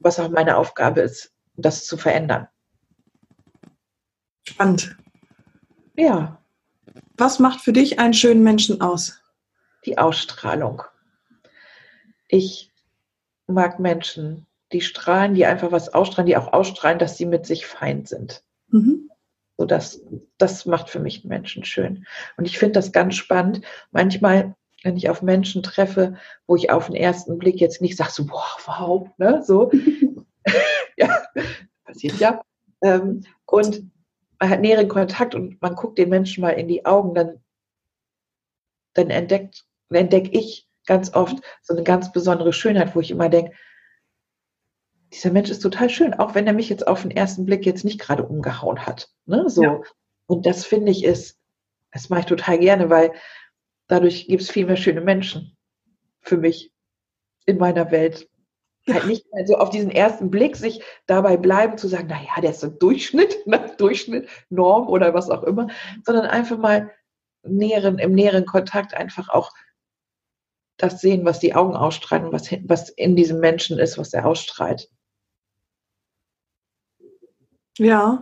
was auch meine Aufgabe ist, das zu verändern. Spannend. Ja. Was macht für dich einen schönen Menschen aus? Die Ausstrahlung. Ich mag Menschen, die strahlen, die einfach was ausstrahlen, die auch ausstrahlen, dass sie mit sich fein sind. Mhm. So das, das macht für mich Menschen schön. Und ich finde das ganz spannend. Manchmal, wenn ich auf Menschen treffe, wo ich auf den ersten Blick jetzt nicht sage, so, boah, wow, ne, so. ja, passiert ja. Ähm, und man hat näheren Kontakt und man guckt den Menschen mal in die Augen, dann, dann entdeckt, entdecke ich ganz oft so eine ganz besondere Schönheit, wo ich immer denke, dieser Mensch ist total schön, auch wenn er mich jetzt auf den ersten Blick jetzt nicht gerade umgehauen hat. Ne? So. Ja. Und das finde ich ist, das mache ich total gerne, weil dadurch gibt es viel mehr schöne Menschen für mich in meiner Welt. Ja. Halt nicht mehr so auf diesen ersten Blick sich dabei bleiben zu sagen, naja, der ist so Durchschnitt, ne? Durchschnitt, Norm oder was auch immer, sondern einfach mal näheren, im näheren Kontakt einfach auch das sehen, was die Augen ausstrahlen, was, was in diesem Menschen ist, was er ausstrahlt. Ja.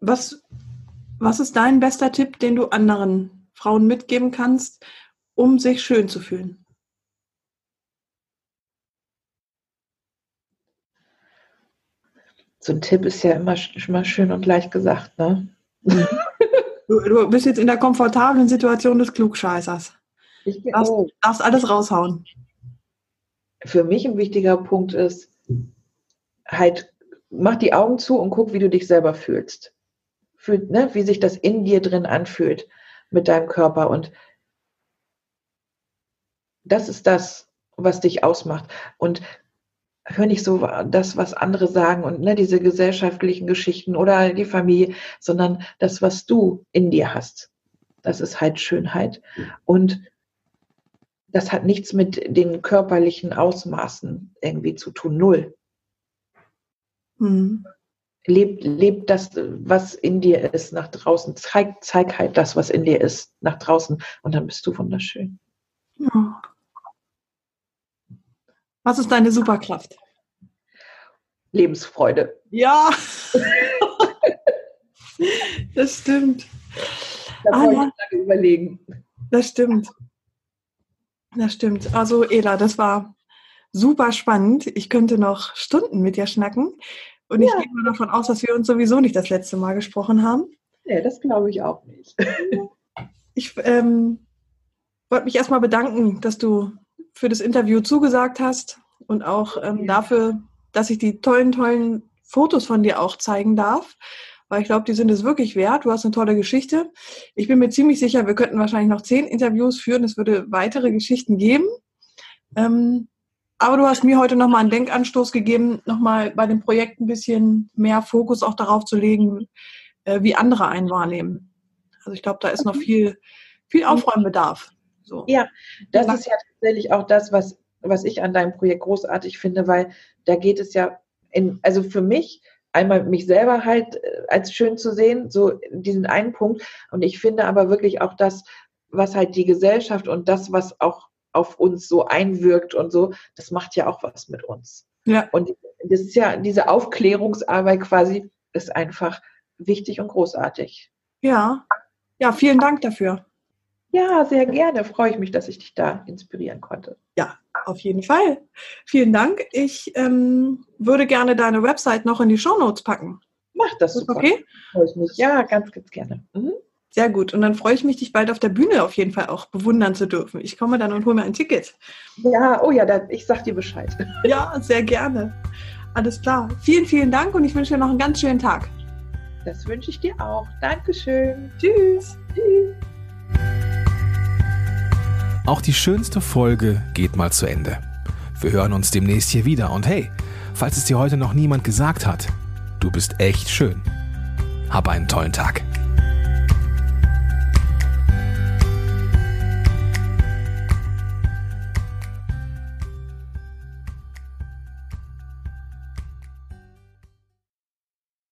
Was, was ist dein bester Tipp, den du anderen Frauen mitgeben kannst, um sich schön zu fühlen? So ein Tipp ist ja immer, immer schön und leicht gesagt, ne? Du, du bist jetzt in der komfortablen Situation des Klugscheißers. Ich darfst, oh. darfst alles raushauen. Für mich ein wichtiger Punkt ist, halt mach die Augen zu und guck, wie du dich selber fühlst. Fühl, ne, wie sich das in dir drin anfühlt mit deinem Körper. Und das ist das, was dich ausmacht. Und hör nicht so das, was andere sagen und ne, diese gesellschaftlichen Geschichten oder die Familie, sondern das, was du in dir hast. Das ist halt Schönheit. Und das hat nichts mit den körperlichen Ausmaßen irgendwie zu tun. Null. Mhm. Leb, leb das, was in dir ist, nach draußen. Zeig, zeig halt das, was in dir ist, nach draußen. Und dann bist du wunderschön. Ja. Was ist deine Superkraft? Lebensfreude. Ja. das stimmt. Da brauche ich lange überlegen. Das stimmt. Das stimmt. Also Ela, das war super spannend. Ich könnte noch Stunden mit dir schnacken. Und ja. ich gehe mal davon aus, dass wir uns sowieso nicht das letzte Mal gesprochen haben. Nee, das glaube ich auch nicht. ich ähm, wollte mich erstmal bedanken, dass du für das Interview zugesagt hast und auch ähm, ja. dafür, dass ich die tollen, tollen Fotos von dir auch zeigen darf. Weil ich glaube, die sind es wirklich wert. Du hast eine tolle Geschichte. Ich bin mir ziemlich sicher, wir könnten wahrscheinlich noch zehn Interviews führen. Es würde weitere Geschichten geben. Ähm, aber du hast mir heute nochmal einen Denkanstoß gegeben, nochmal bei dem Projekt ein bisschen mehr Fokus auch darauf zu legen, äh, wie andere einen wahrnehmen. Also ich glaube, da ist noch mhm. viel, viel Aufräumbedarf. So. Ja, das ist ja tatsächlich auch das, was, was ich an deinem Projekt großartig finde, weil da geht es ja in, also für mich, einmal mich selber halt äh, als schön zu sehen, so diesen einen Punkt. Und ich finde aber wirklich auch das, was halt die Gesellschaft und das, was auch auf uns so einwirkt und so, das macht ja auch was mit uns. Ja. Und das ist ja, diese Aufklärungsarbeit quasi ist einfach wichtig und großartig. Ja. Ja, vielen Dank dafür. Ja, sehr gerne. Freue ich mich, dass ich dich da inspirieren konnte. Ja, auf jeden Fall. Vielen Dank. Ich ähm, würde gerne deine Website noch in die Show Notes packen. Mach das super. Okay. Ja, ganz, ganz gerne. Mhm. Sehr gut. Und dann freue ich mich, dich bald auf der Bühne auf jeden Fall auch bewundern zu dürfen. Ich komme dann und hole mir ein Ticket. Ja, oh ja, da, ich sag dir Bescheid. Ja, sehr gerne. Alles klar. Vielen, vielen Dank und ich wünsche dir noch einen ganz schönen Tag. Das wünsche ich dir auch. Dankeschön. Tschüss. Tschüss. Auch die schönste Folge geht mal zu Ende. Wir hören uns demnächst hier wieder und hey, falls es dir heute noch niemand gesagt hat, du bist echt schön. Hab einen tollen Tag.